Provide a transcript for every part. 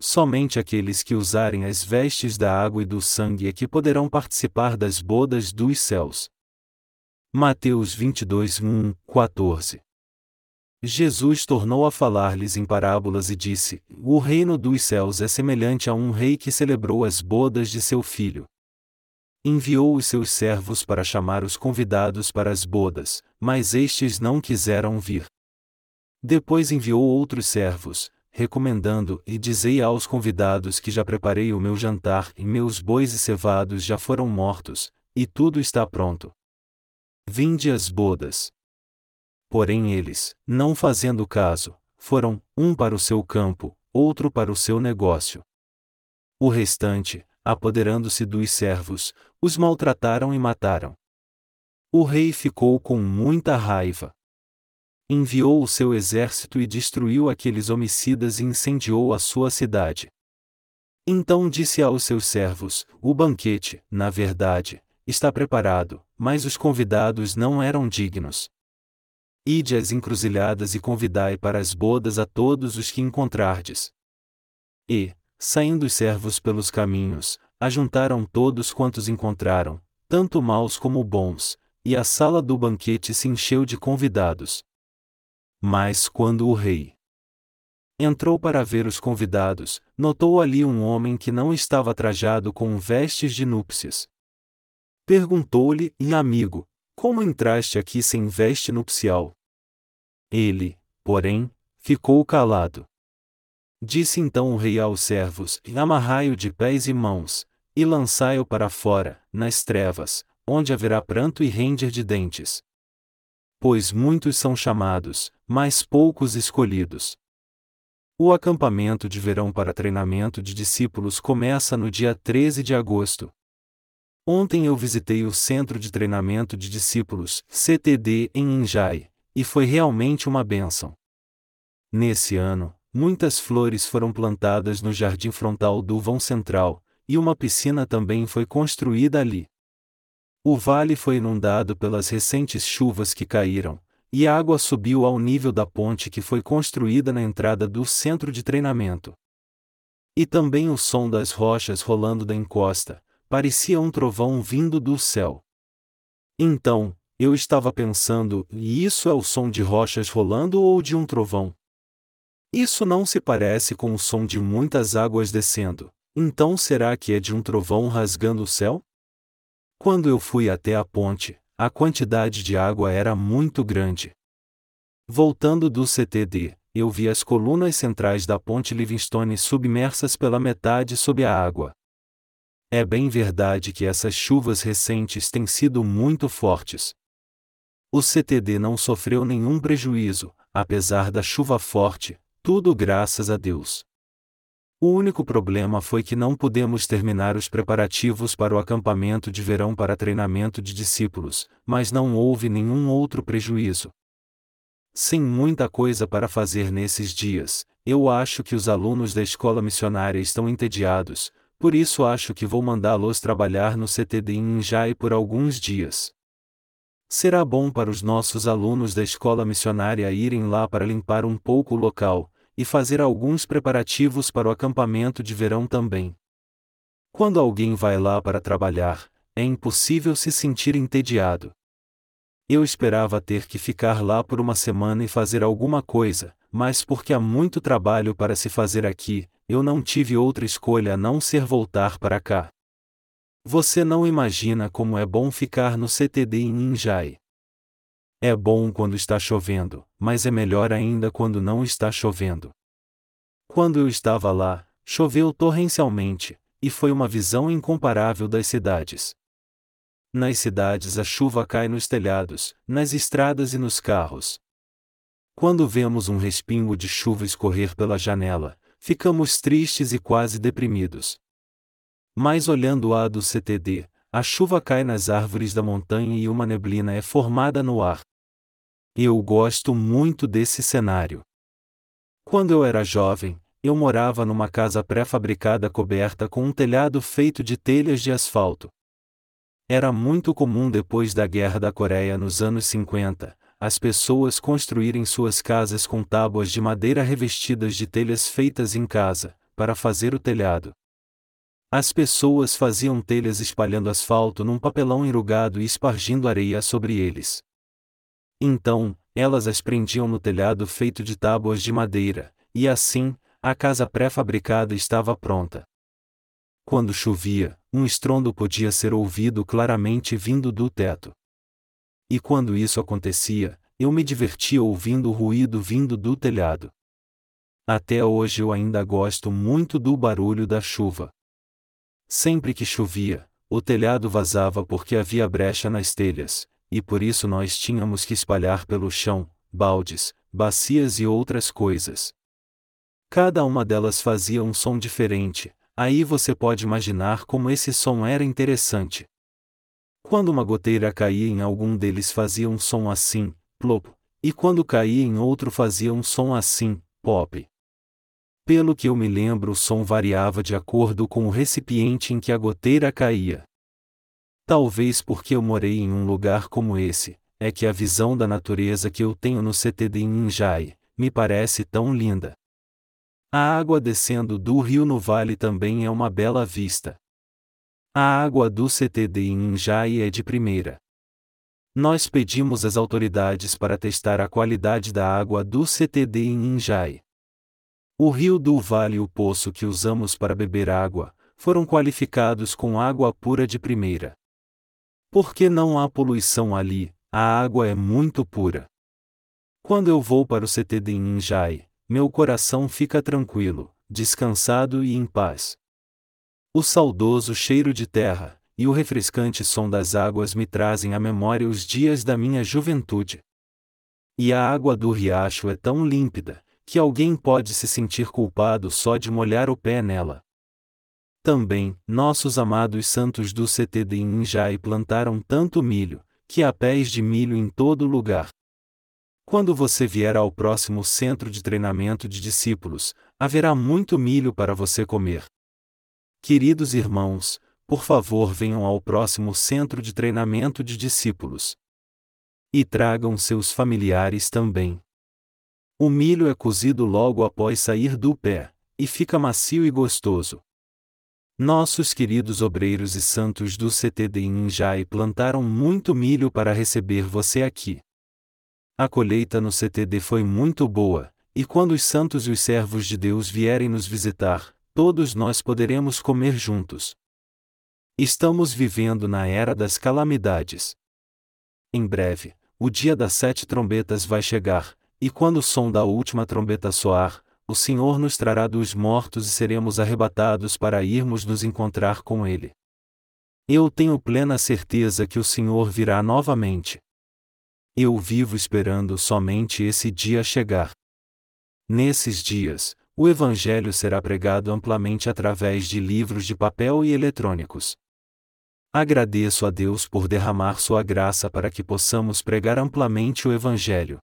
somente aqueles que usarem as vestes da água e do sangue é que poderão participar das bodas dos céus. Mateus 22, 1, 14 Jesus tornou a falar-lhes em parábolas e disse: O reino dos céus é semelhante a um rei que celebrou as bodas de seu filho. Enviou os seus servos para chamar os convidados para as bodas, mas estes não quiseram vir. Depois enviou outros servos, recomendando: E dizei aos convidados que já preparei o meu jantar e meus bois e cevados já foram mortos, e tudo está pronto. Vinde as bodas. Porém eles, não fazendo caso, foram, um para o seu campo, outro para o seu negócio. O restante, apoderando-se dos servos, os maltrataram e mataram. O rei ficou com muita raiva. Enviou o seu exército e destruiu aqueles homicidas e incendiou a sua cidade. Então disse aos seus servos: O banquete, na verdade, está preparado, mas os convidados não eram dignos. Ide às encruzilhadas e convidai para as bodas a todos os que encontrardes. E, saindo os servos pelos caminhos, ajuntaram todos quantos encontraram, tanto maus como bons, e a sala do banquete se encheu de convidados. Mas quando o rei entrou para ver os convidados, notou ali um homem que não estava trajado com vestes de núpcias. Perguntou-lhe, amigo, como entraste aqui sem veste nupcial? Ele, porém, ficou calado. Disse então o rei aos servos: Amarrai-o de pés e mãos, e lançai-o para fora, nas trevas, onde haverá pranto e render de dentes. Pois muitos são chamados, mas poucos escolhidos. O acampamento de verão para treinamento de discípulos começa no dia 13 de agosto. Ontem eu visitei o Centro de Treinamento de Discípulos, CTD, em Injai, e foi realmente uma bênção. Nesse ano, muitas flores foram plantadas no jardim frontal do vão central, e uma piscina também foi construída ali. O vale foi inundado pelas recentes chuvas que caíram, e a água subiu ao nível da ponte que foi construída na entrada do centro de treinamento. E também o som das rochas rolando da encosta, parecia um trovão vindo do céu. Então, eu estava pensando, e isso é o som de rochas rolando ou de um trovão? Isso não se parece com o som de muitas águas descendo, então será que é de um trovão rasgando o céu? Quando eu fui até a ponte, a quantidade de água era muito grande. Voltando do CTD, eu vi as colunas centrais da ponte Livingstone submersas pela metade sob a água. É bem verdade que essas chuvas recentes têm sido muito fortes, o CTD não sofreu nenhum prejuízo, apesar da chuva forte, tudo graças a Deus. O único problema foi que não pudemos terminar os preparativos para o acampamento de verão para treinamento de discípulos, mas não houve nenhum outro prejuízo. Sem muita coisa para fazer nesses dias, eu acho que os alunos da escola missionária estão entediados, por isso acho que vou mandá-los trabalhar no CTD em Injai por alguns dias. Será bom para os nossos alunos da escola missionária irem lá para limpar um pouco o local, e fazer alguns preparativos para o acampamento de verão também. Quando alguém vai lá para trabalhar, é impossível se sentir entediado. Eu esperava ter que ficar lá por uma semana e fazer alguma coisa, mas porque há muito trabalho para se fazer aqui, eu não tive outra escolha a não ser voltar para cá. Você não imagina como é bom ficar no CTD em Ninjai. É bom quando está chovendo, mas é melhor ainda quando não está chovendo. Quando eu estava lá, choveu torrencialmente, e foi uma visão incomparável das cidades. Nas cidades a chuva cai nos telhados, nas estradas e nos carros. Quando vemos um respingo de chuva escorrer pela janela, ficamos tristes e quase deprimidos. Mas olhando a do CTD, a chuva cai nas árvores da montanha e uma neblina é formada no ar. Eu gosto muito desse cenário. Quando eu era jovem, eu morava numa casa pré-fabricada coberta com um telhado feito de telhas de asfalto. Era muito comum depois da Guerra da Coreia nos anos 50, as pessoas construírem suas casas com tábuas de madeira revestidas de telhas feitas em casa, para fazer o telhado. As pessoas faziam telhas espalhando asfalto num papelão enrugado e espargindo areia sobre eles. Então, elas as prendiam no telhado feito de tábuas de madeira, e assim, a casa pré-fabricada estava pronta. Quando chovia, um estrondo podia ser ouvido claramente vindo do teto. E quando isso acontecia, eu me divertia ouvindo o ruído vindo do telhado. Até hoje eu ainda gosto muito do barulho da chuva. Sempre que chovia, o telhado vazava porque havia brecha nas telhas, e por isso nós tínhamos que espalhar pelo chão, baldes, bacias e outras coisas. Cada uma delas fazia um som diferente, aí você pode imaginar como esse som era interessante. Quando uma goteira caía em algum deles fazia um som assim, plop, e quando caía em outro fazia um som assim, pop. Pelo que eu me lembro, o som variava de acordo com o recipiente em que a goteira caía. Talvez porque eu morei em um lugar como esse, é que a visão da natureza que eu tenho no CTD em Ninjai, me parece tão linda. A água descendo do rio no vale também é uma bela vista. A água do CTD em Ninjai é de primeira. Nós pedimos às autoridades para testar a qualidade da água do CTD em Ninjai. O rio do vale e o poço que usamos para beber água, foram qualificados com água pura de primeira. Porque não há poluição ali, a água é muito pura. Quando eu vou para o CTD em Injai, meu coração fica tranquilo, descansado e em paz. O saudoso cheiro de terra, e o refrescante som das águas me trazem à memória os dias da minha juventude. E a água do riacho é tão límpida, que alguém pode se sentir culpado só de molhar o pé nela. Também, nossos amados santos do CTD em Injai plantaram tanto milho, que há pés de milho em todo lugar. Quando você vier ao próximo centro de treinamento de discípulos, haverá muito milho para você comer. Queridos irmãos, por favor venham ao próximo centro de treinamento de discípulos. E tragam seus familiares também. O milho é cozido logo após sair do pé, e fica macio e gostoso. Nossos queridos obreiros e santos do CTD Injai plantaram muito milho para receber você aqui. A colheita no CTD foi muito boa, e quando os santos e os servos de Deus vierem nos visitar, todos nós poderemos comer juntos. Estamos vivendo na era das calamidades. Em breve, o dia das sete trombetas vai chegar, e quando o som da última trombeta soar, o Senhor nos trará dos mortos e seremos arrebatados para irmos nos encontrar com Ele. Eu tenho plena certeza que o Senhor virá novamente. Eu vivo esperando somente esse dia chegar. Nesses dias, o Evangelho será pregado amplamente através de livros de papel e eletrônicos. Agradeço a Deus por derramar sua graça para que possamos pregar amplamente o Evangelho.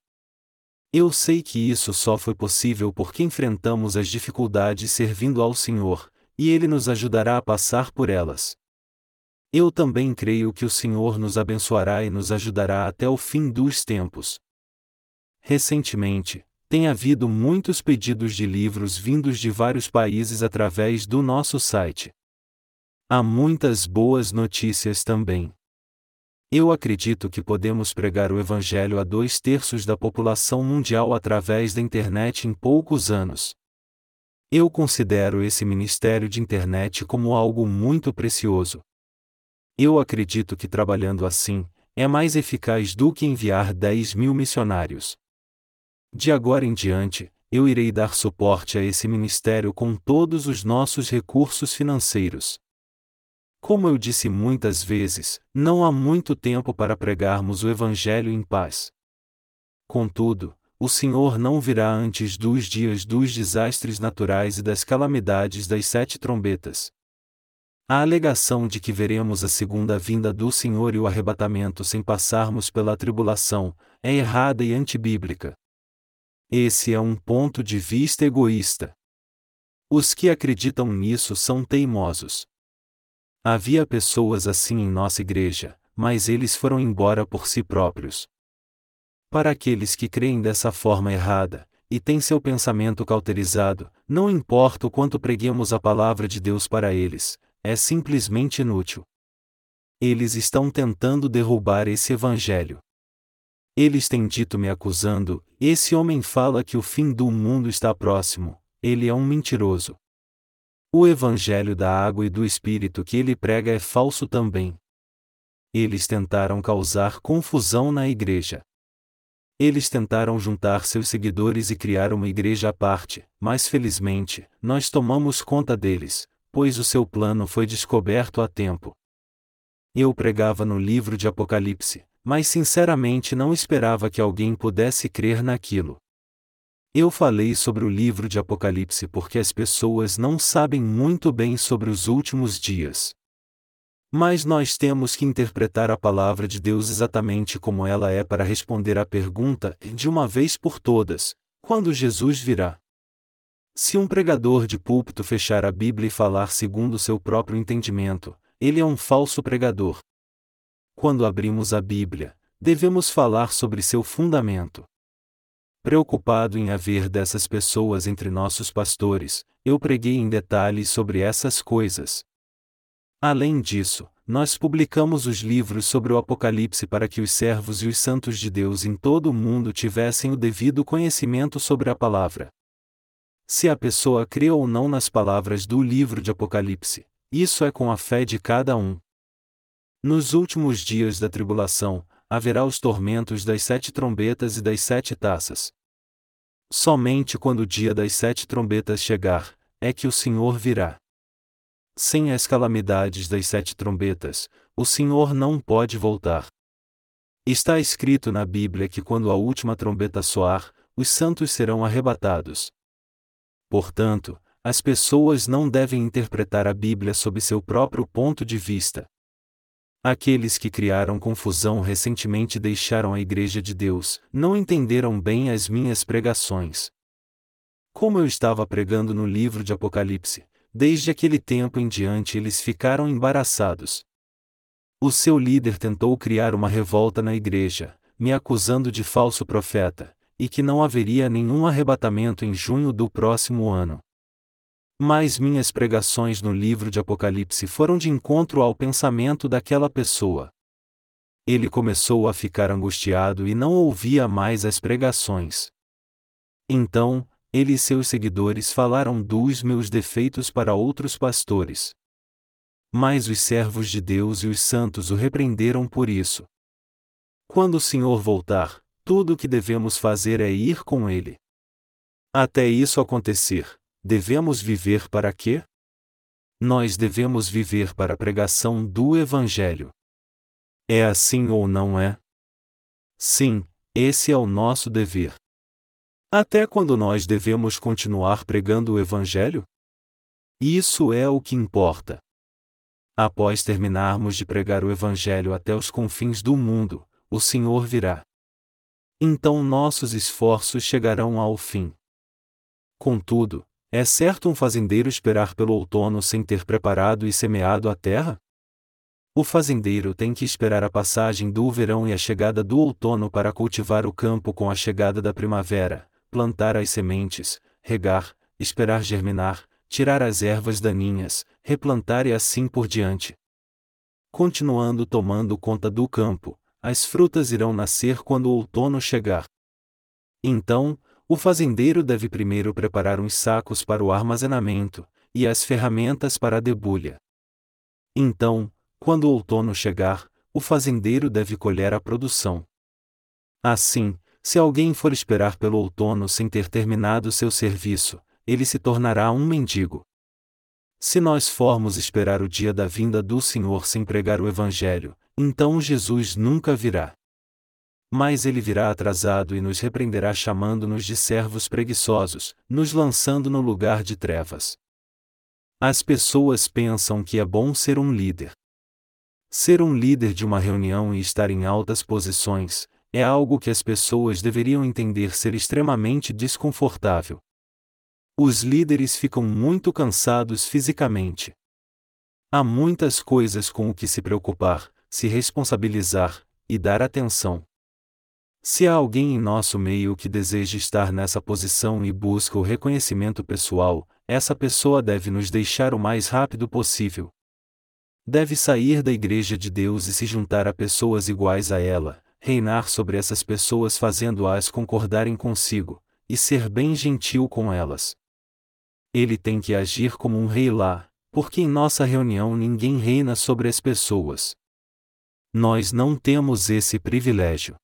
Eu sei que isso só foi possível porque enfrentamos as dificuldades servindo ao Senhor, e Ele nos ajudará a passar por elas. Eu também creio que o Senhor nos abençoará e nos ajudará até o fim dos tempos. Recentemente, tem havido muitos pedidos de livros vindos de vários países através do nosso site. Há muitas boas notícias também. Eu acredito que podemos pregar o Evangelho a dois terços da população mundial através da internet em poucos anos. Eu considero esse ministério de internet como algo muito precioso. Eu acredito que trabalhando assim, é mais eficaz do que enviar 10 mil missionários. De agora em diante, eu irei dar suporte a esse ministério com todos os nossos recursos financeiros. Como eu disse muitas vezes, não há muito tempo para pregarmos o Evangelho em paz. Contudo, o Senhor não virá antes dos dias dos desastres naturais e das calamidades das sete trombetas. A alegação de que veremos a segunda vinda do Senhor e o arrebatamento sem passarmos pela tribulação é errada e antibíblica. Esse é um ponto de vista egoísta. Os que acreditam nisso são teimosos. Havia pessoas assim em nossa igreja, mas eles foram embora por si próprios. Para aqueles que creem dessa forma errada, e têm seu pensamento cauterizado, não importa o quanto preguemos a palavra de Deus para eles, é simplesmente inútil. Eles estão tentando derrubar esse evangelho. Eles têm dito me acusando: esse homem fala que o fim do mundo está próximo, ele é um mentiroso. O evangelho da água e do espírito que ele prega é falso também. Eles tentaram causar confusão na igreja. Eles tentaram juntar seus seguidores e criar uma igreja à parte, mas felizmente, nós tomamos conta deles, pois o seu plano foi descoberto a tempo. Eu pregava no livro de Apocalipse, mas sinceramente não esperava que alguém pudesse crer naquilo. Eu falei sobre o livro de Apocalipse porque as pessoas não sabem muito bem sobre os últimos dias. Mas nós temos que interpretar a palavra de Deus exatamente como ela é para responder à pergunta, de uma vez por todas: quando Jesus virá? Se um pregador de púlpito fechar a Bíblia e falar segundo seu próprio entendimento, ele é um falso pregador, quando abrimos a Bíblia, devemos falar sobre seu fundamento. Preocupado em haver dessas pessoas entre nossos pastores, eu preguei em detalhes sobre essas coisas. Além disso, nós publicamos os livros sobre o Apocalipse para que os servos e os santos de Deus em todo o mundo tivessem o devido conhecimento sobre a palavra. Se a pessoa crê ou não nas palavras do livro de Apocalipse, isso é com a fé de cada um. Nos últimos dias da tribulação, haverá os tormentos das sete trombetas e das sete taças. Somente quando o dia das sete trombetas chegar, é que o Senhor virá. Sem as calamidades das sete trombetas, o Senhor não pode voltar. Está escrito na Bíblia que quando a última trombeta soar, os santos serão arrebatados. Portanto, as pessoas não devem interpretar a Bíblia sob seu próprio ponto de vista. Aqueles que criaram confusão recentemente deixaram a Igreja de Deus, não entenderam bem as minhas pregações. Como eu estava pregando no livro de Apocalipse, desde aquele tempo em diante eles ficaram embaraçados. O seu líder tentou criar uma revolta na igreja, me acusando de falso profeta, e que não haveria nenhum arrebatamento em junho do próximo ano. Mas minhas pregações no livro de Apocalipse foram de encontro ao pensamento daquela pessoa. Ele começou a ficar angustiado e não ouvia mais as pregações. Então, ele e seus seguidores falaram dos meus defeitos para outros pastores. Mas os servos de Deus e os santos o repreenderam por isso. Quando o Senhor voltar, tudo o que devemos fazer é ir com ele. Até isso acontecer, devemos viver para quê? Nós devemos viver para a pregação do Evangelho. É assim ou não é? Sim, esse é o nosso dever. Até quando nós devemos continuar pregando o Evangelho? Isso é o que importa. Após terminarmos de pregar o Evangelho até os confins do mundo, o Senhor virá. Então nossos esforços chegarão ao fim. Contudo, é certo um fazendeiro esperar pelo outono sem ter preparado e semeado a terra? O fazendeiro tem que esperar a passagem do verão e a chegada do outono para cultivar o campo com a chegada da primavera, plantar as sementes, regar, esperar germinar, tirar as ervas daninhas, replantar e assim por diante. Continuando tomando conta do campo, as frutas irão nascer quando o outono chegar. Então, o fazendeiro deve primeiro preparar uns sacos para o armazenamento, e as ferramentas para a debulha. Então, quando o outono chegar, o fazendeiro deve colher a produção. Assim, se alguém for esperar pelo outono sem ter terminado seu serviço, ele se tornará um mendigo. Se nós formos esperar o dia da vinda do Senhor sem pregar o Evangelho, então Jesus nunca virá. Mas ele virá atrasado e nos repreenderá chamando-nos de servos preguiçosos, nos lançando no lugar de trevas. As pessoas pensam que é bom ser um líder. Ser um líder de uma reunião e estar em altas posições, é algo que as pessoas deveriam entender ser extremamente desconfortável. Os líderes ficam muito cansados fisicamente. Há muitas coisas com o que se preocupar, se responsabilizar e dar atenção. Se há alguém em nosso meio que deseja estar nessa posição e busca o reconhecimento pessoal, essa pessoa deve nos deixar o mais rápido possível. Deve sair da Igreja de Deus e se juntar a pessoas iguais a ela, reinar sobre essas pessoas fazendo-as concordarem consigo, e ser bem gentil com elas. Ele tem que agir como um rei lá, porque em nossa reunião ninguém reina sobre as pessoas. Nós não temos esse privilégio.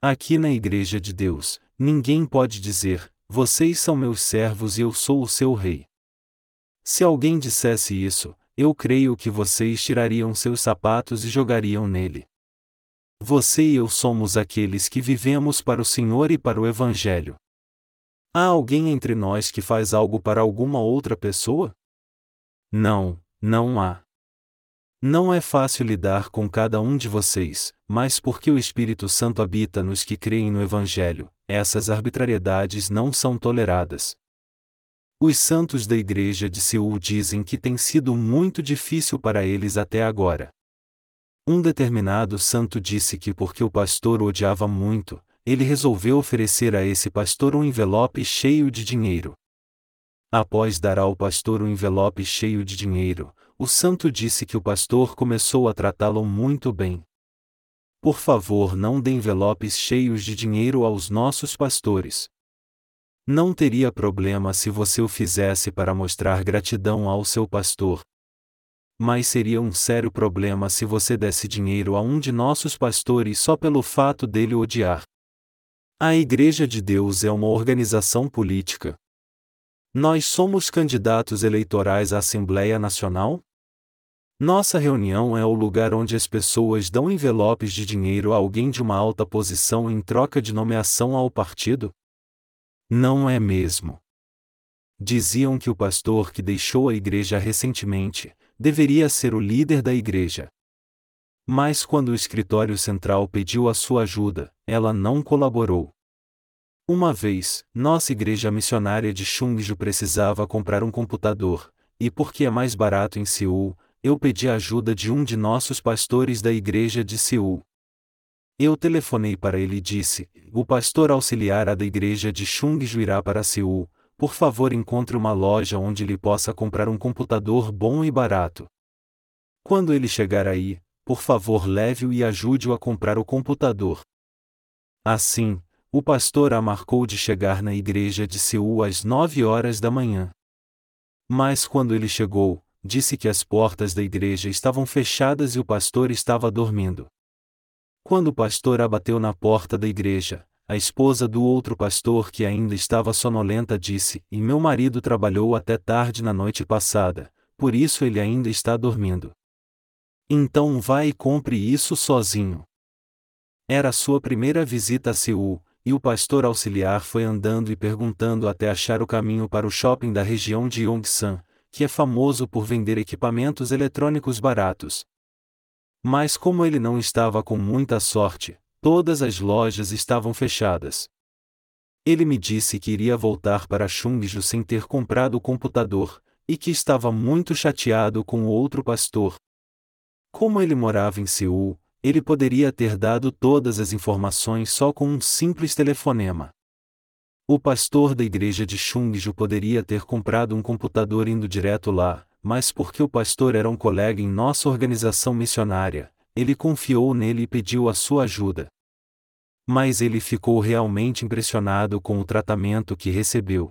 Aqui na Igreja de Deus, ninguém pode dizer: Vocês são meus servos e eu sou o seu rei. Se alguém dissesse isso, eu creio que vocês tirariam seus sapatos e jogariam nele. Você e eu somos aqueles que vivemos para o Senhor e para o Evangelho. Há alguém entre nós que faz algo para alguma outra pessoa? Não, não há. Não é fácil lidar com cada um de vocês, mas porque o Espírito Santo habita nos que creem no Evangelho, essas arbitrariedades não são toleradas. Os santos da Igreja de Seul dizem que tem sido muito difícil para eles até agora. Um determinado santo disse que porque o pastor o odiava muito, ele resolveu oferecer a esse pastor um envelope cheio de dinheiro. Após dar ao pastor um envelope cheio de dinheiro, o santo disse que o pastor começou a tratá-lo muito bem. Por favor, não dê envelopes cheios de dinheiro aos nossos pastores. Não teria problema se você o fizesse para mostrar gratidão ao seu pastor. Mas seria um sério problema se você desse dinheiro a um de nossos pastores só pelo fato dele odiar. A Igreja de Deus é uma organização política. Nós somos candidatos eleitorais à Assembleia Nacional? Nossa reunião é o lugar onde as pessoas dão envelopes de dinheiro a alguém de uma alta posição em troca de nomeação ao partido? Não é mesmo. Diziam que o pastor que deixou a igreja recentemente deveria ser o líder da igreja. Mas quando o escritório central pediu a sua ajuda, ela não colaborou. Uma vez, nossa igreja missionária de Chungju precisava comprar um computador, e porque é mais barato em Seul, eu pedi a ajuda de um de nossos pastores da igreja de Seul. Eu telefonei para ele e disse: O pastor auxiliar da igreja de Chungju irá para Seul, por favor encontre uma loja onde ele possa comprar um computador bom e barato. Quando ele chegar aí, por favor leve-o e ajude-o a comprar o computador. Assim, o pastor a marcou de chegar na igreja de Seul às nove horas da manhã. Mas quando ele chegou, disse que as portas da igreja estavam fechadas e o pastor estava dormindo. Quando o pastor abateu na porta da igreja, a esposa do outro pastor que ainda estava sonolenta disse: E meu marido trabalhou até tarde na noite passada, por isso ele ainda está dormindo. Então vá e compre isso sozinho. Era sua primeira visita a Seul, e o pastor auxiliar foi andando e perguntando até achar o caminho para o shopping da região de Yongsan, que é famoso por vender equipamentos eletrônicos baratos. Mas como ele não estava com muita sorte, todas as lojas estavam fechadas. Ele me disse que iria voltar para Chungju sem ter comprado o computador, e que estava muito chateado com o outro pastor. Como ele morava em Seul, ele poderia ter dado todas as informações só com um simples telefonema. O pastor da igreja de Chungju poderia ter comprado um computador indo direto lá, mas porque o pastor era um colega em nossa organização missionária, ele confiou nele e pediu a sua ajuda. Mas ele ficou realmente impressionado com o tratamento que recebeu.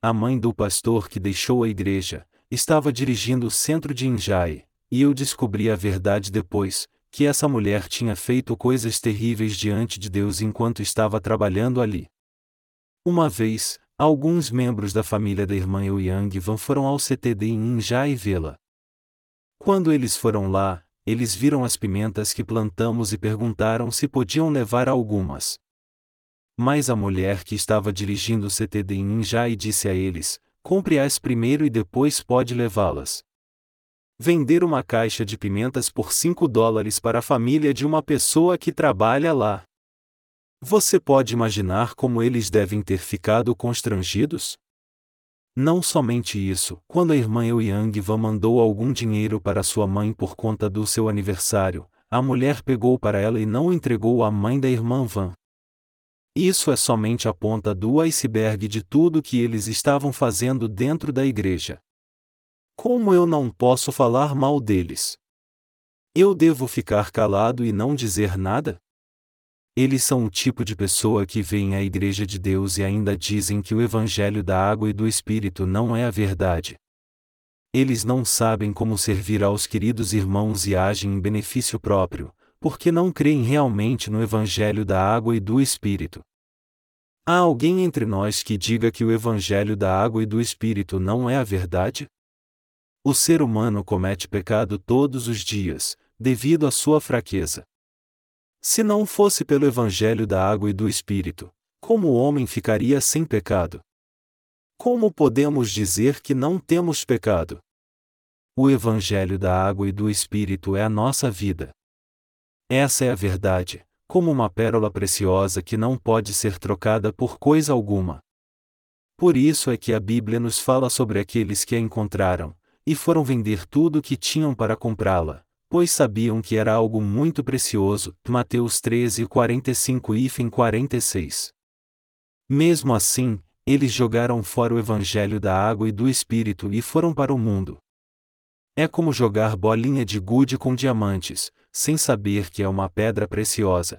A mãe do pastor que deixou a igreja estava dirigindo o centro de Injai, e eu descobri a verdade depois, que essa mulher tinha feito coisas terríveis diante de Deus enquanto estava trabalhando ali. Uma vez, alguns membros da família da irmã Eu Yang Van foram ao CTD em Inja e vê-la. Quando eles foram lá, eles viram as pimentas que plantamos e perguntaram se podiam levar algumas. Mas a mulher que estava dirigindo o CTD em Injai disse a eles: compre-as primeiro e depois pode levá-las. Vender uma caixa de pimentas por 5 dólares para a família de uma pessoa que trabalha lá. Você pode imaginar como eles devem ter ficado constrangidos? Não somente isso, quando a irmã Eu Yang Van mandou algum dinheiro para sua mãe por conta do seu aniversário, a mulher pegou para ela e não entregou à mãe da irmã Van. Isso é somente a ponta do iceberg de tudo que eles estavam fazendo dentro da igreja. Como eu não posso falar mal deles? Eu devo ficar calado e não dizer nada? Eles são o tipo de pessoa que vem à Igreja de Deus e ainda dizem que o Evangelho da água e do Espírito não é a verdade. Eles não sabem como servir aos queridos irmãos e agem em benefício próprio, porque não creem realmente no Evangelho da água e do Espírito. Há alguém entre nós que diga que o Evangelho da água e do Espírito não é a verdade? O ser humano comete pecado todos os dias, devido à sua fraqueza. Se não fosse pelo Evangelho da água e do Espírito, como o homem ficaria sem pecado? Como podemos dizer que não temos pecado? O Evangelho da água e do Espírito é a nossa vida. Essa é a verdade, como uma pérola preciosa que não pode ser trocada por coisa alguma. Por isso é que a Bíblia nos fala sobre aqueles que a encontraram, e foram vender tudo o que tinham para comprá-la, pois sabiam que era algo muito precioso. Mateus 13, 45 e 46. Mesmo assim, eles jogaram fora o evangelho da água e do espírito e foram para o mundo. É como jogar bolinha de gude com diamantes, sem saber que é uma pedra preciosa.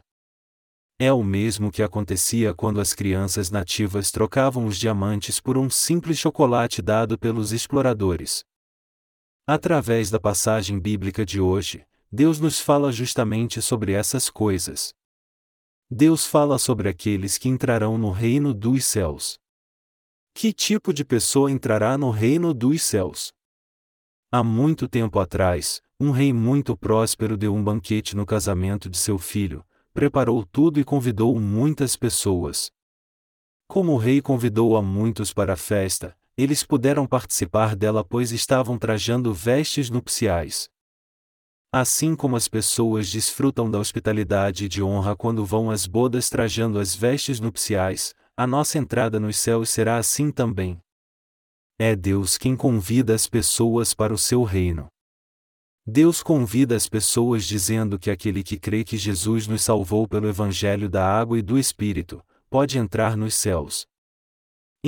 É o mesmo que acontecia quando as crianças nativas trocavam os diamantes por um simples chocolate dado pelos exploradores. Através da passagem bíblica de hoje, Deus nos fala justamente sobre essas coisas. Deus fala sobre aqueles que entrarão no reino dos céus. Que tipo de pessoa entrará no reino dos céus? Há muito tempo atrás, um rei muito próspero deu um banquete no casamento de seu filho, preparou tudo e convidou muitas pessoas. Como o rei convidou a muitos para a festa, eles puderam participar dela pois estavam trajando vestes nupciais. Assim como as pessoas desfrutam da hospitalidade e de honra quando vão às bodas trajando as vestes nupciais, a nossa entrada nos céus será assim também. É Deus quem convida as pessoas para o seu reino. Deus convida as pessoas dizendo que aquele que crê que Jesus nos salvou pelo Evangelho da água e do Espírito, pode entrar nos céus.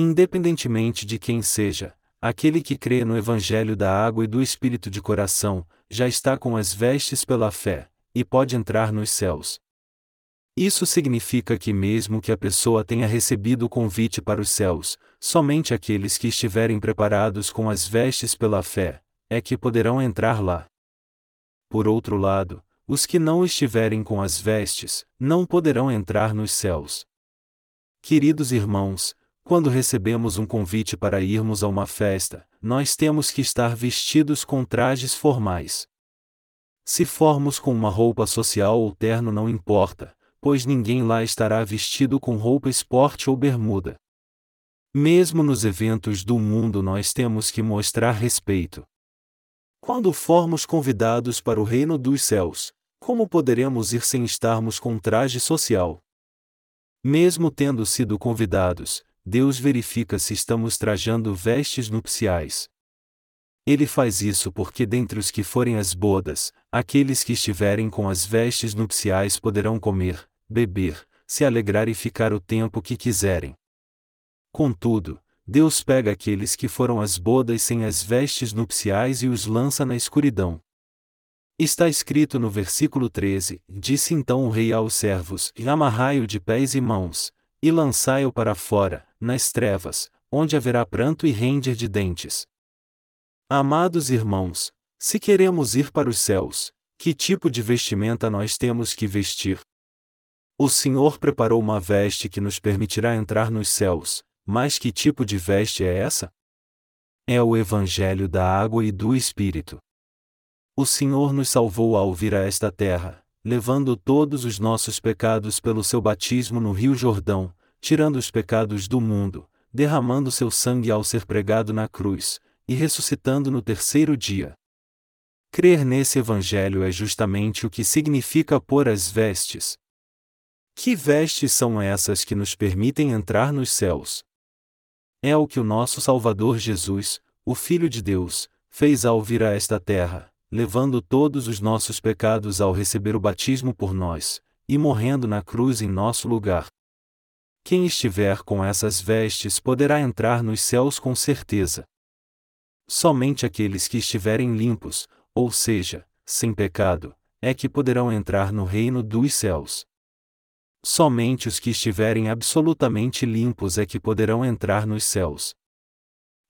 Independentemente de quem seja, aquele que crê no Evangelho da água e do Espírito de coração, já está com as vestes pela fé, e pode entrar nos céus. Isso significa que, mesmo que a pessoa tenha recebido o convite para os céus, somente aqueles que estiverem preparados com as vestes pela fé, é que poderão entrar lá. Por outro lado, os que não estiverem com as vestes, não poderão entrar nos céus. Queridos irmãos, quando recebemos um convite para irmos a uma festa, nós temos que estar vestidos com trajes formais. Se formos com uma roupa social ou terno não importa, pois ninguém lá estará vestido com roupa esporte ou bermuda. Mesmo nos eventos do mundo nós temos que mostrar respeito. Quando formos convidados para o reino dos céus, como poderemos ir sem estarmos com traje social? Mesmo tendo sido convidados, Deus verifica se estamos trajando vestes nupciais. Ele faz isso porque dentre os que forem às bodas, aqueles que estiverem com as vestes nupciais poderão comer, beber, se alegrar e ficar o tempo que quiserem. Contudo, Deus pega aqueles que foram às bodas sem as vestes nupciais e os lança na escuridão. Está escrito no versículo 13: Disse então o rei aos servos: Amarrai-o de pés e mãos, e lançai-o para fora, nas trevas, onde haverá pranto e render de dentes. Amados irmãos, se queremos ir para os céus, que tipo de vestimenta nós temos que vestir? O Senhor preparou uma veste que nos permitirá entrar nos céus, mas que tipo de veste é essa? É o Evangelho da água e do Espírito. O Senhor nos salvou ao vir a esta terra, levando todos os nossos pecados pelo seu batismo no Rio Jordão, tirando os pecados do mundo, derramando seu sangue ao ser pregado na cruz, e ressuscitando no terceiro dia. Crer nesse Evangelho é justamente o que significa pôr as vestes. Que vestes são essas que nos permitem entrar nos céus? É o que o nosso Salvador Jesus, o Filho de Deus, fez ao vir a esta terra, levando todos os nossos pecados ao receber o batismo por nós, e morrendo na cruz em nosso lugar. Quem estiver com essas vestes poderá entrar nos céus com certeza. Somente aqueles que estiverem limpos, ou seja, sem pecado, é que poderão entrar no reino dos céus. Somente os que estiverem absolutamente limpos é que poderão entrar nos céus.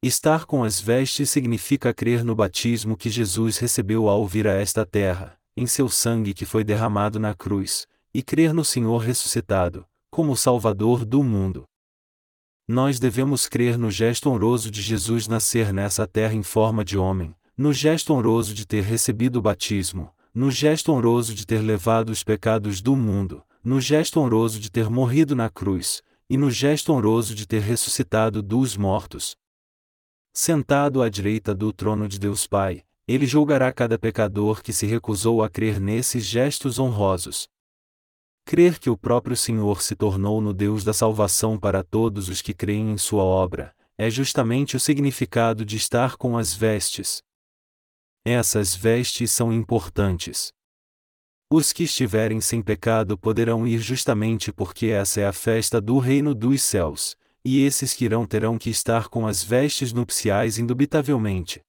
Estar com as vestes significa crer no batismo que Jesus recebeu ao vir a esta terra, em seu sangue que foi derramado na cruz, e crer no Senhor ressuscitado, como Salvador do mundo. Nós devemos crer no gesto honroso de Jesus nascer nessa terra em forma de homem, no gesto honroso de ter recebido o batismo, no gesto honroso de ter levado os pecados do mundo, no gesto honroso de ter morrido na cruz, e no gesto honroso de ter ressuscitado dos mortos, Sentado à direita do trono de Deus Pai, ele julgará cada pecador que se recusou a crer nesses gestos honrosos. Crer que o próprio Senhor se tornou no Deus da salvação para todos os que creem em Sua obra, é justamente o significado de estar com as vestes. Essas vestes são importantes. Os que estiverem sem pecado poderão ir justamente porque essa é a festa do reino dos céus, e esses que irão terão que estar com as vestes nupciais indubitavelmente.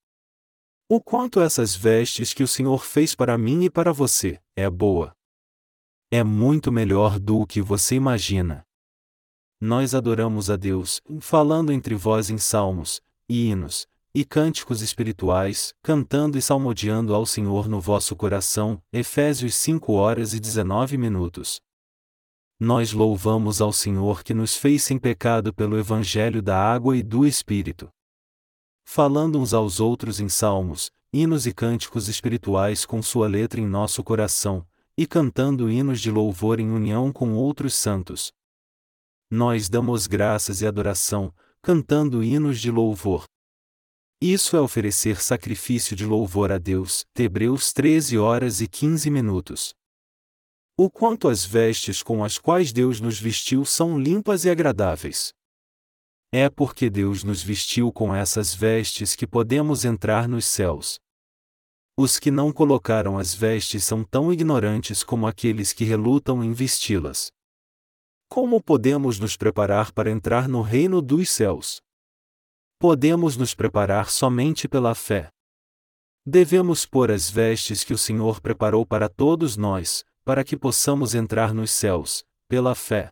O quanto essas vestes que o Senhor fez para mim e para você é boa. É muito melhor do que você imagina. Nós adoramos a Deus, falando entre vós em salmos, hinos, e cânticos espirituais, cantando e salmodiando ao Senhor no vosso coração. Efésios 5 horas e 19 minutos nós louvamos ao Senhor que nos fez sem pecado pelo Evangelho da água e do Espírito. Falando uns aos outros em salmos, hinos e cânticos espirituais com sua letra em nosso coração, e cantando hinos de louvor em união com outros santos. Nós damos graças e adoração, cantando hinos de louvor. Isso é oferecer sacrifício de louvor a Deus. Hebreus 13 horas e 15 minutos. O quanto as vestes com as quais Deus nos vestiu são limpas e agradáveis. É porque Deus nos vestiu com essas vestes que podemos entrar nos céus. Os que não colocaram as vestes são tão ignorantes como aqueles que relutam em vesti-las. Como podemos nos preparar para entrar no reino dos céus? Podemos nos preparar somente pela fé. Devemos pôr as vestes que o Senhor preparou para todos nós, para que possamos entrar nos céus, pela fé.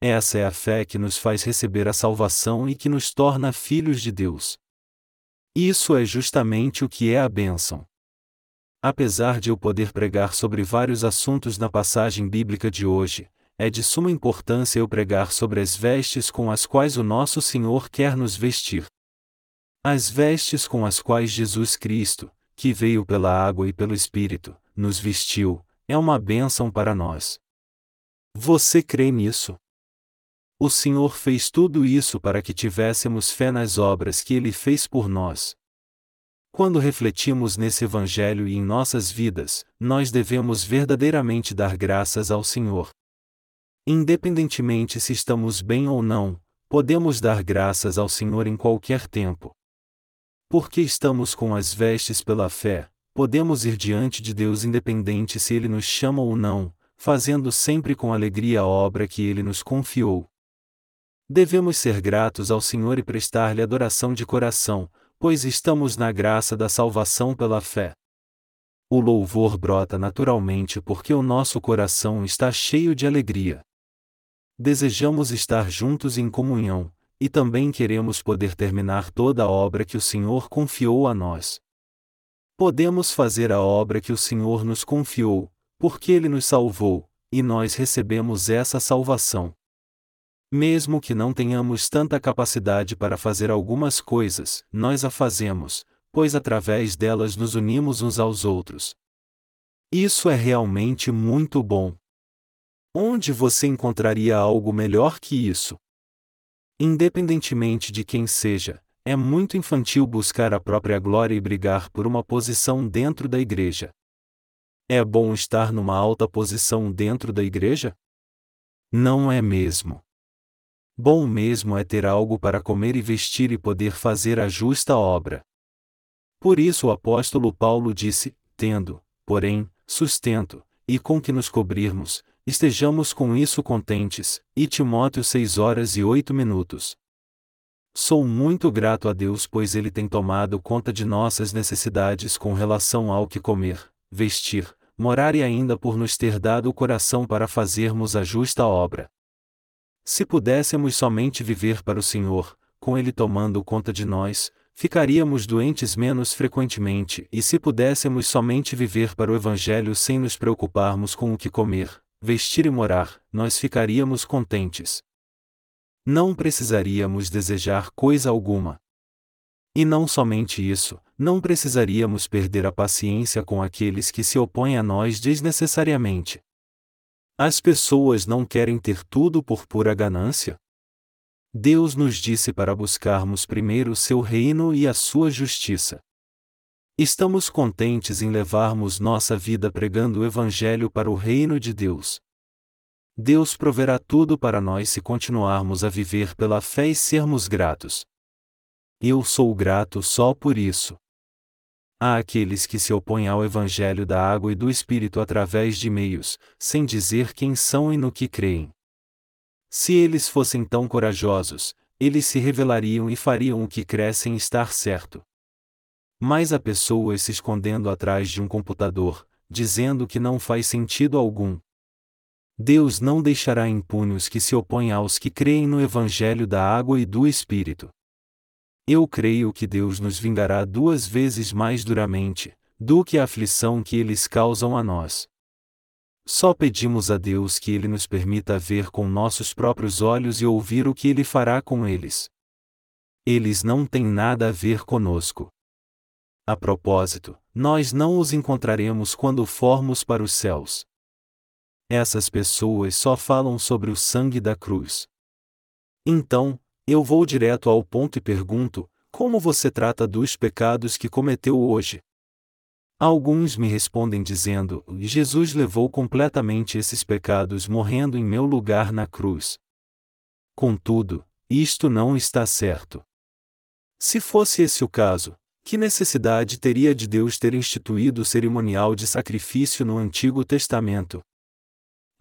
Essa é a fé que nos faz receber a salvação e que nos torna filhos de Deus. Isso é justamente o que é a bênção. Apesar de eu poder pregar sobre vários assuntos na passagem bíblica de hoje, é de suma importância eu pregar sobre as vestes com as quais o nosso Senhor quer nos vestir. As vestes com as quais Jesus Cristo, que veio pela água e pelo Espírito, nos vestiu, é uma bênção para nós. Você crê nisso? O Senhor fez tudo isso para que tivéssemos fé nas obras que Ele fez por nós. Quando refletimos nesse Evangelho e em nossas vidas, nós devemos verdadeiramente dar graças ao Senhor. Independentemente se estamos bem ou não, podemos dar graças ao Senhor em qualquer tempo. Porque estamos com as vestes pela fé, podemos ir diante de Deus independente se Ele nos chama ou não, fazendo sempre com alegria a obra que Ele nos confiou. Devemos ser gratos ao Senhor e prestar-lhe adoração de coração, pois estamos na graça da salvação pela fé. O louvor brota naturalmente porque o nosso coração está cheio de alegria. Desejamos estar juntos em comunhão, e também queremos poder terminar toda a obra que o Senhor confiou a nós. Podemos fazer a obra que o Senhor nos confiou, porque Ele nos salvou, e nós recebemos essa salvação. Mesmo que não tenhamos tanta capacidade para fazer algumas coisas, nós a fazemos, pois através delas nos unimos uns aos outros. Isso é realmente muito bom. Onde você encontraria algo melhor que isso? Independentemente de quem seja, é muito infantil buscar a própria glória e brigar por uma posição dentro da igreja. É bom estar numa alta posição dentro da igreja? Não é mesmo. Bom mesmo é ter algo para comer e vestir e poder fazer a justa obra. Por isso o apóstolo Paulo disse: Tendo, porém, sustento, e com que nos cobrirmos, estejamos com isso contentes. E Timóteo 6 horas e 8 minutos. Sou muito grato a Deus pois Ele tem tomado conta de nossas necessidades com relação ao que comer, vestir, morar e ainda por nos ter dado o coração para fazermos a justa obra. Se pudéssemos somente viver para o Senhor, com Ele tomando conta de nós, ficaríamos doentes menos frequentemente, e se pudéssemos somente viver para o Evangelho sem nos preocuparmos com o que comer, vestir e morar, nós ficaríamos contentes. Não precisaríamos desejar coisa alguma. E não somente isso, não precisaríamos perder a paciência com aqueles que se opõem a nós desnecessariamente. As pessoas não querem ter tudo por pura ganância? Deus nos disse para buscarmos primeiro o seu reino e a sua justiça. Estamos contentes em levarmos nossa vida pregando o Evangelho para o reino de Deus. Deus proverá tudo para nós se continuarmos a viver pela fé e sermos gratos. Eu sou grato só por isso. Há aqueles que se opõem ao Evangelho da água e do Espírito através de meios, sem dizer quem são e no que creem. Se eles fossem tão corajosos, eles se revelariam e fariam o que crescem estar certo. Mas há pessoas se escondendo atrás de um computador, dizendo que não faz sentido algum. Deus não deixará impune os que se opõem aos que creem no Evangelho da água e do Espírito. Eu creio que Deus nos vingará duas vezes mais duramente, do que a aflição que eles causam a nós. Só pedimos a Deus que Ele nos permita ver com nossos próprios olhos e ouvir o que Ele fará com eles. Eles não têm nada a ver conosco. A propósito, nós não os encontraremos quando formos para os céus. Essas pessoas só falam sobre o sangue da cruz. Então, eu vou direto ao ponto e pergunto: como você trata dos pecados que cometeu hoje? Alguns me respondem dizendo: Jesus levou completamente esses pecados morrendo em meu lugar na cruz. Contudo, isto não está certo. Se fosse esse o caso, que necessidade teria de Deus ter instituído o cerimonial de sacrifício no Antigo Testamento?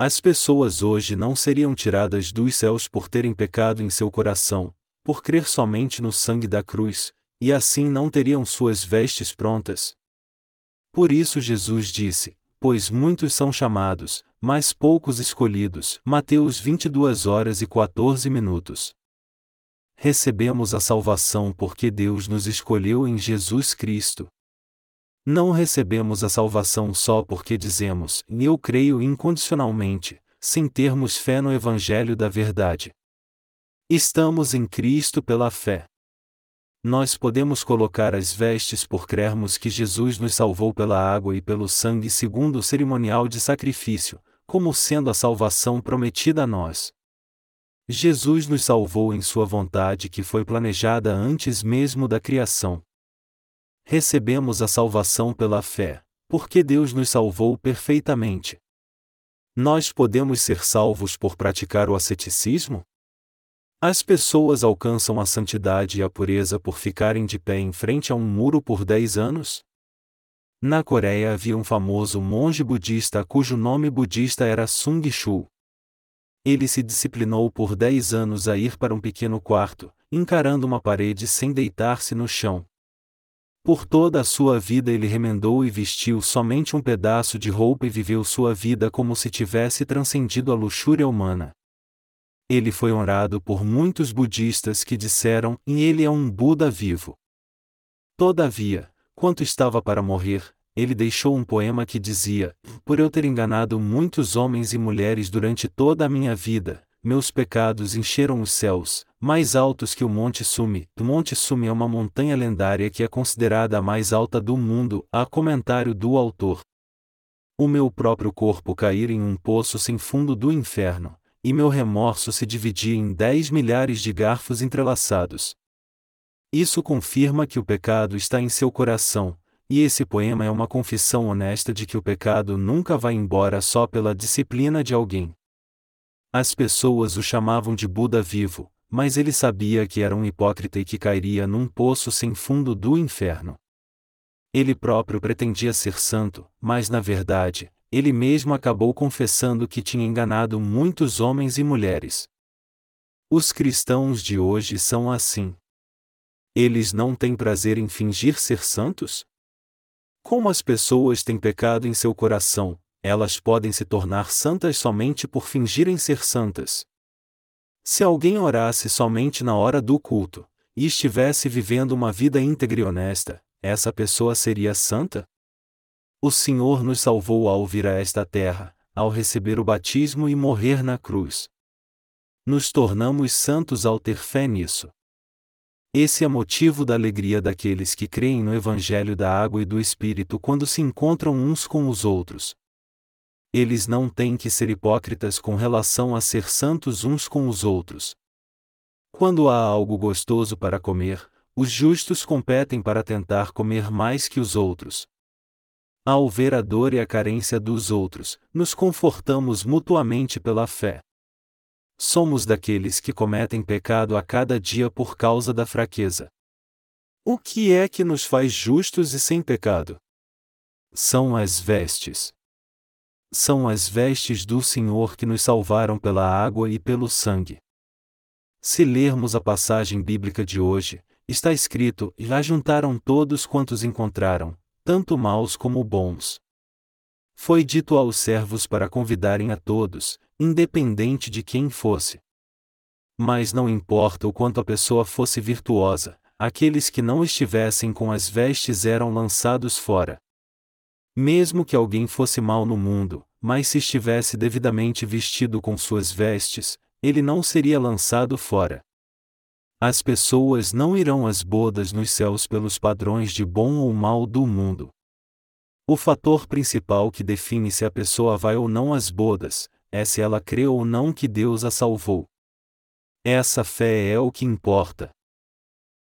As pessoas hoje não seriam tiradas dos céus por terem pecado em seu coração, por crer somente no sangue da cruz, e assim não teriam suas vestes prontas, por isso Jesus disse: Pois muitos são chamados, mas poucos escolhidos. Mateus 22 horas e 14 minutos. Recebemos a salvação porque Deus nos escolheu em Jesus Cristo. Não recebemos a salvação só porque dizemos, eu creio incondicionalmente, sem termos fé no Evangelho da Verdade. Estamos em Cristo pela fé nós podemos colocar as vestes por crermos que Jesus nos salvou pela água e pelo sangue segundo o cerimonial de sacrifício, como sendo a salvação prometida a nós. Jesus nos salvou em Sua vontade que foi planejada antes mesmo da criação. Recebemos a salvação pela fé, porque Deus nos salvou perfeitamente. Nós podemos ser salvos por praticar o asceticismo? As pessoas alcançam a santidade e a pureza por ficarem de pé em frente a um muro por dez anos? Na Coreia havia um famoso monge budista cujo nome budista era Sung Shu. Ele se disciplinou por dez anos a ir para um pequeno quarto, encarando uma parede sem deitar-se no chão. Por toda a sua vida ele remendou e vestiu somente um pedaço de roupa e viveu sua vida como se tivesse transcendido a luxúria humana ele foi honrado por muitos budistas que disseram: e ele é um Buda vivo. Todavia, quando estava para morrer, ele deixou um poema que dizia: Por eu ter enganado muitos homens e mulheres durante toda a minha vida, meus pecados encheram os céus, mais altos que o Monte Sumi. O Monte Sumi é uma montanha lendária que é considerada a mais alta do mundo, há comentário do autor. O meu próprio corpo cair em um poço sem fundo do inferno, e meu remorso se dividia em dez milhares de garfos entrelaçados. Isso confirma que o pecado está em seu coração, e esse poema é uma confissão honesta de que o pecado nunca vai embora só pela disciplina de alguém. As pessoas o chamavam de Buda vivo, mas ele sabia que era um hipócrita e que cairia num poço sem fundo do inferno. Ele próprio pretendia ser santo, mas na verdade, ele mesmo acabou confessando que tinha enganado muitos homens e mulheres. Os cristãos de hoje são assim. Eles não têm prazer em fingir ser santos? Como as pessoas têm pecado em seu coração, elas podem se tornar santas somente por fingirem ser santas. Se alguém orasse somente na hora do culto, e estivesse vivendo uma vida íntegra e honesta, essa pessoa seria santa? O Senhor nos salvou ao vir a esta terra, ao receber o batismo e morrer na cruz. Nos tornamos santos ao ter fé nisso. Esse é motivo da alegria daqueles que creem no Evangelho da Água e do Espírito quando se encontram uns com os outros. Eles não têm que ser hipócritas com relação a ser santos uns com os outros. Quando há algo gostoso para comer, os justos competem para tentar comer mais que os outros. Ao ver a dor e a carência dos outros, nos confortamos mutuamente pela fé. Somos daqueles que cometem pecado a cada dia por causa da fraqueza. O que é que nos faz justos e sem pecado? São as vestes. São as vestes do Senhor que nos salvaram pela água e pelo sangue. Se lermos a passagem bíblica de hoje, está escrito: E lá juntaram todos quantos encontraram, tanto maus como bons. Foi dito aos servos para convidarem a todos, independente de quem fosse. Mas não importa o quanto a pessoa fosse virtuosa, aqueles que não estivessem com as vestes eram lançados fora. Mesmo que alguém fosse mal no mundo, mas se estivesse devidamente vestido com suas vestes, ele não seria lançado fora. As pessoas não irão às bodas nos céus pelos padrões de bom ou mal do mundo. O fator principal que define se a pessoa vai ou não às bodas, é se ela crê ou não que Deus a salvou. Essa fé é o que importa.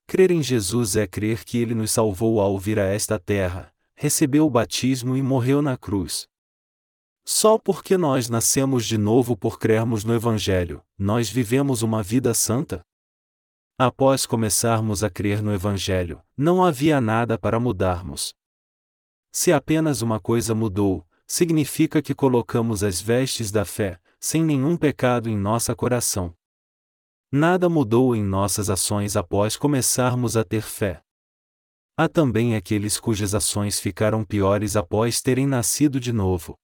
Crer em Jesus é crer que ele nos salvou ao vir a esta terra, recebeu o batismo e morreu na cruz. Só porque nós nascemos de novo por crermos no Evangelho, nós vivemos uma vida santa? Após começarmos a crer no Evangelho, não havia nada para mudarmos. Se apenas uma coisa mudou, significa que colocamos as vestes da fé, sem nenhum pecado em nossa coração. Nada mudou em nossas ações após começarmos a ter fé. Há também aqueles cujas ações ficaram piores após terem nascido de novo.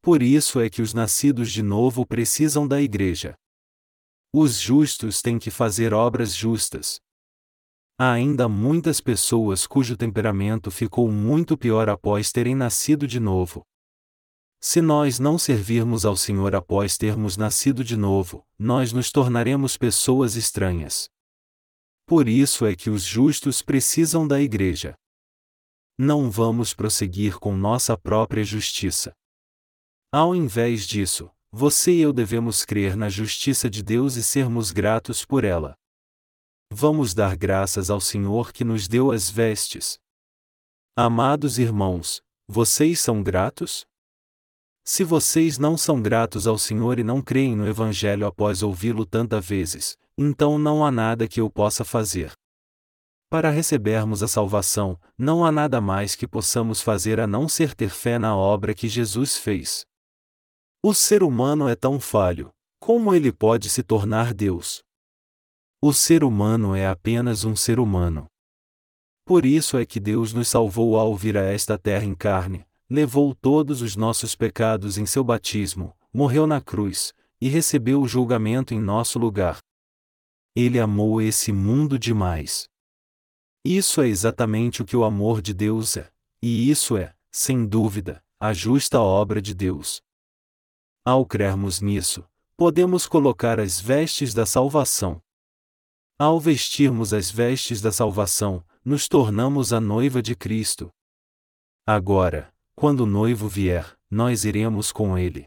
Por isso é que os nascidos de novo precisam da igreja. Os justos têm que fazer obras justas. Há ainda muitas pessoas cujo temperamento ficou muito pior após terem nascido de novo. Se nós não servirmos ao Senhor após termos nascido de novo, nós nos tornaremos pessoas estranhas. Por isso é que os justos precisam da Igreja. Não vamos prosseguir com nossa própria justiça. Ao invés disso, você e eu devemos crer na justiça de Deus e sermos gratos por ela. Vamos dar graças ao Senhor que nos deu as vestes. Amados irmãos, vocês são gratos? Se vocês não são gratos ao Senhor e não creem no Evangelho após ouvi-lo tantas vezes, então não há nada que eu possa fazer. Para recebermos a salvação, não há nada mais que possamos fazer a não ser ter fé na obra que Jesus fez. O ser humano é tão falho, como ele pode se tornar Deus? O ser humano é apenas um ser humano. Por isso é que Deus nos salvou ao vir a esta terra em carne, levou todos os nossos pecados em seu batismo, morreu na cruz, e recebeu o julgamento em nosso lugar. Ele amou esse mundo demais. Isso é exatamente o que o amor de Deus é, e isso é, sem dúvida, a justa obra de Deus. Ao crermos nisso, podemos colocar as vestes da salvação. Ao vestirmos as vestes da salvação, nos tornamos a noiva de Cristo. Agora, quando o noivo vier, nós iremos com ele.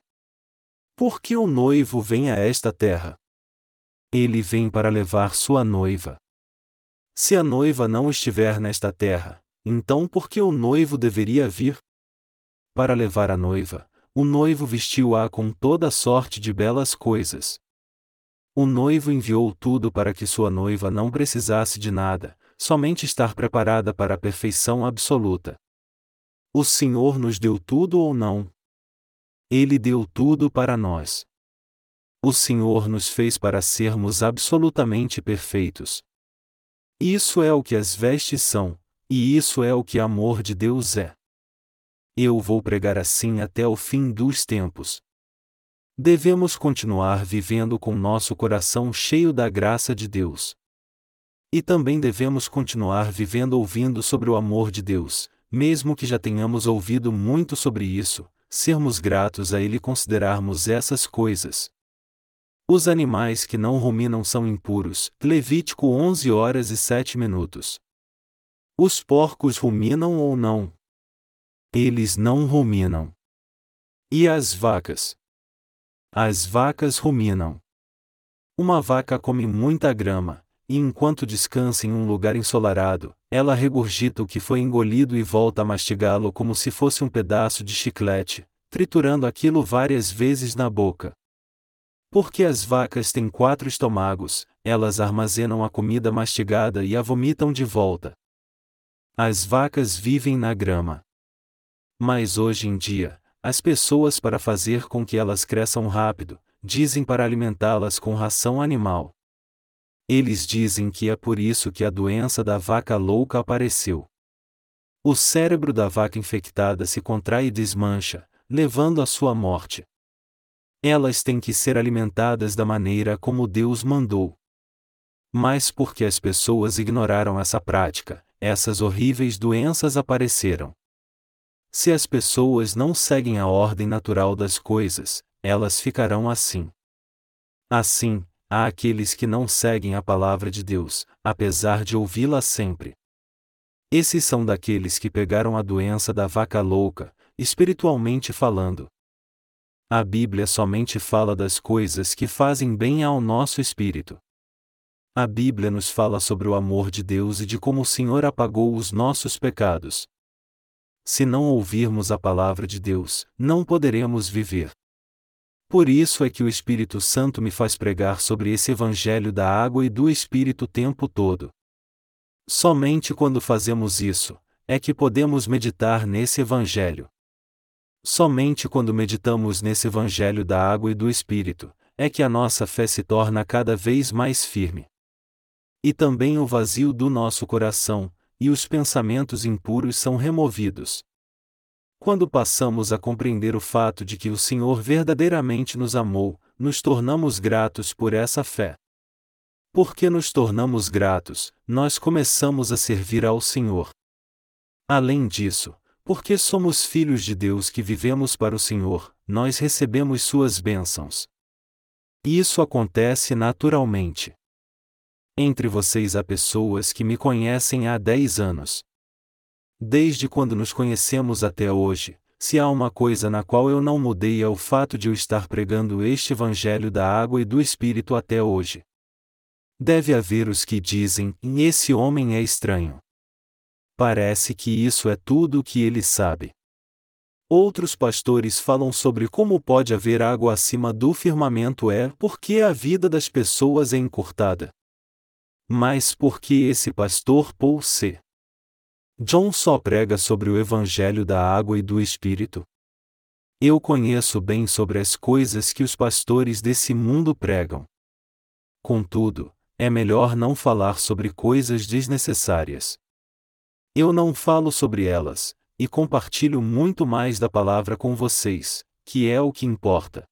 Por que o noivo vem a esta terra? Ele vem para levar sua noiva. Se a noiva não estiver nesta terra, então por que o noivo deveria vir? Para levar a noiva, o noivo vestiu-a com toda sorte de belas coisas. O noivo enviou tudo para que sua noiva não precisasse de nada, somente estar preparada para a perfeição absoluta. O Senhor nos deu tudo ou não? Ele deu tudo para nós. O Senhor nos fez para sermos absolutamente perfeitos. Isso é o que as vestes são, e isso é o que amor de Deus é. Eu vou pregar assim até o fim dos tempos. Devemos continuar vivendo com nosso coração cheio da graça de Deus. E também devemos continuar vivendo ouvindo sobre o amor de Deus, mesmo que já tenhamos ouvido muito sobre isso, sermos gratos a Ele considerarmos essas coisas. Os animais que não ruminam são impuros. Levítico 11 horas e 7 minutos. Os porcos ruminam ou não? Eles não ruminam. E as vacas? As vacas ruminam. Uma vaca come muita grama, e enquanto descansa em um lugar ensolarado, ela regurgita o que foi engolido e volta a mastigá-lo como se fosse um pedaço de chiclete, triturando aquilo várias vezes na boca. Porque as vacas têm quatro estômagos, elas armazenam a comida mastigada e a vomitam de volta. As vacas vivem na grama. Mas hoje em dia, as pessoas, para fazer com que elas cresçam rápido, dizem para alimentá-las com ração animal. Eles dizem que é por isso que a doença da vaca louca apareceu. O cérebro da vaca infectada se contrai e desmancha, levando à sua morte. Elas têm que ser alimentadas da maneira como Deus mandou. Mas porque as pessoas ignoraram essa prática, essas horríveis doenças apareceram. Se as pessoas não seguem a ordem natural das coisas, elas ficarão assim. Assim, há aqueles que não seguem a palavra de Deus, apesar de ouvi-la sempre. Esses são daqueles que pegaram a doença da vaca louca, espiritualmente falando. A Bíblia somente fala das coisas que fazem bem ao nosso espírito. A Bíblia nos fala sobre o amor de Deus e de como o Senhor apagou os nossos pecados. Se não ouvirmos a palavra de Deus, não poderemos viver. Por isso é que o Espírito Santo me faz pregar sobre esse Evangelho da água e do Espírito o tempo todo. Somente quando fazemos isso, é que podemos meditar nesse Evangelho. Somente quando meditamos nesse Evangelho da água e do Espírito, é que a nossa fé se torna cada vez mais firme. E também o vazio do nosso coração, e os pensamentos impuros são removidos. Quando passamos a compreender o fato de que o Senhor verdadeiramente nos amou, nos tornamos gratos por essa fé. Porque nos tornamos gratos, nós começamos a servir ao Senhor. Além disso, porque somos filhos de Deus que vivemos para o Senhor, nós recebemos suas bênçãos. Isso acontece naturalmente. Entre vocês há pessoas que me conhecem há 10 anos. Desde quando nos conhecemos até hoje, se há uma coisa na qual eu não mudei é o fato de eu estar pregando este Evangelho da água e do Espírito até hoje. Deve haver os que dizem: esse homem é estranho. Parece que isso é tudo o que ele sabe. Outros pastores falam sobre como pode haver água acima do firmamento é porque a vida das pessoas é encurtada. Mas por que esse pastor Paul C. John só prega sobre o Evangelho da água e do Espírito. Eu conheço bem sobre as coisas que os pastores desse mundo pregam. Contudo, é melhor não falar sobre coisas desnecessárias. Eu não falo sobre elas, e compartilho muito mais da palavra com vocês, que é o que importa.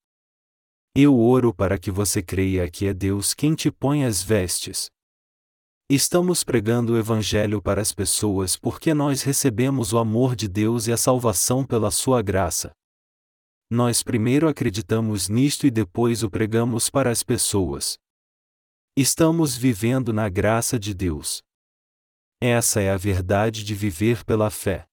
Eu oro para que você creia que é Deus quem te põe as vestes, Estamos pregando o Evangelho para as pessoas porque nós recebemos o amor de Deus e a salvação pela Sua graça. Nós primeiro acreditamos nisto e depois o pregamos para as pessoas. Estamos vivendo na graça de Deus. Essa é a verdade de viver pela fé.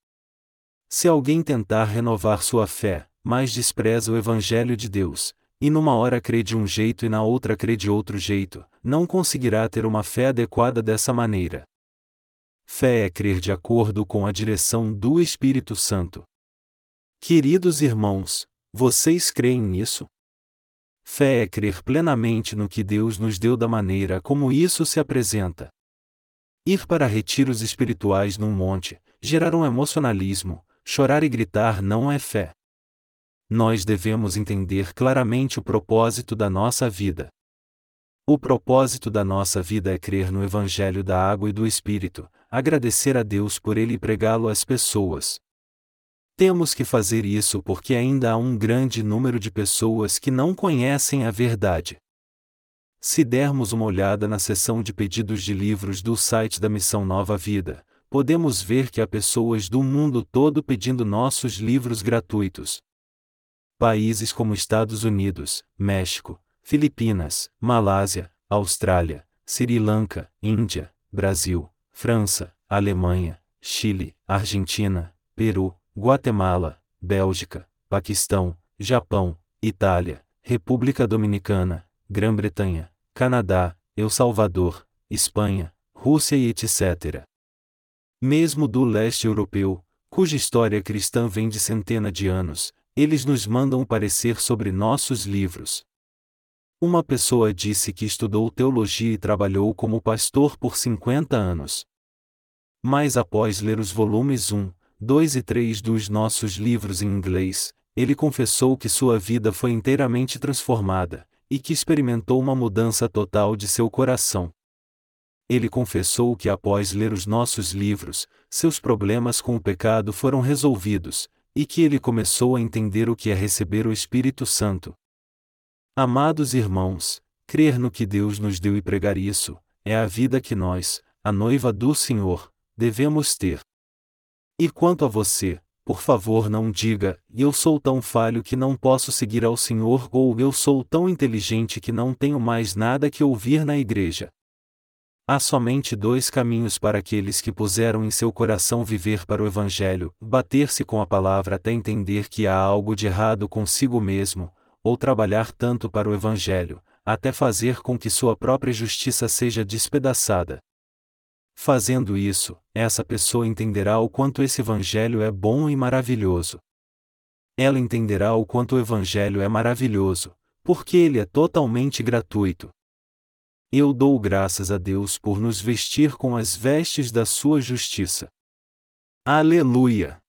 Se alguém tentar renovar sua fé, mas despreza o Evangelho de Deus, e numa hora crê de um jeito e na outra crê de outro jeito, não conseguirá ter uma fé adequada dessa maneira. Fé é crer de acordo com a direção do Espírito Santo. Queridos irmãos, vocês creem nisso? Fé é crer plenamente no que Deus nos deu da maneira como isso se apresenta. Ir para retiros espirituais num monte, gerar um emocionalismo, chorar e gritar não é fé. Nós devemos entender claramente o propósito da nossa vida. O propósito da nossa vida é crer no Evangelho da Água e do Espírito, agradecer a Deus por ele e pregá-lo às pessoas. Temos que fazer isso porque ainda há um grande número de pessoas que não conhecem a verdade. Se dermos uma olhada na seção de pedidos de livros do site da Missão Nova Vida, podemos ver que há pessoas do mundo todo pedindo nossos livros gratuitos. Países como Estados Unidos, México, Filipinas, Malásia, Austrália, Sri Lanka, Índia, Brasil, França, Alemanha, Chile, Argentina, Peru, Guatemala, Bélgica, Paquistão, Japão, Itália, República Dominicana, Grã-Bretanha, Canadá, El Salvador, Espanha, Rússia e etc. Mesmo do leste europeu, cuja história cristã vem de centena de anos, eles nos mandam parecer sobre nossos livros. Uma pessoa disse que estudou teologia e trabalhou como pastor por 50 anos. Mas após ler os volumes 1, 2 e 3 dos nossos livros em inglês, ele confessou que sua vida foi inteiramente transformada, e que experimentou uma mudança total de seu coração. Ele confessou que após ler os nossos livros, seus problemas com o pecado foram resolvidos, e que ele começou a entender o que é receber o Espírito Santo. Amados irmãos, crer no que Deus nos deu e pregar isso, é a vida que nós, a noiva do Senhor, devemos ter. E quanto a você, por favor não diga, eu sou tão falho que não posso seguir ao Senhor ou eu sou tão inteligente que não tenho mais nada que ouvir na igreja. Há somente dois caminhos para aqueles que puseram em seu coração viver para o Evangelho: bater-se com a palavra até entender que há algo de errado consigo mesmo, ou trabalhar tanto para o Evangelho, até fazer com que sua própria justiça seja despedaçada. Fazendo isso, essa pessoa entenderá o quanto esse Evangelho é bom e maravilhoso. Ela entenderá o quanto o Evangelho é maravilhoso, porque ele é totalmente gratuito. Eu dou graças a Deus por nos vestir com as vestes da sua justiça. Aleluia!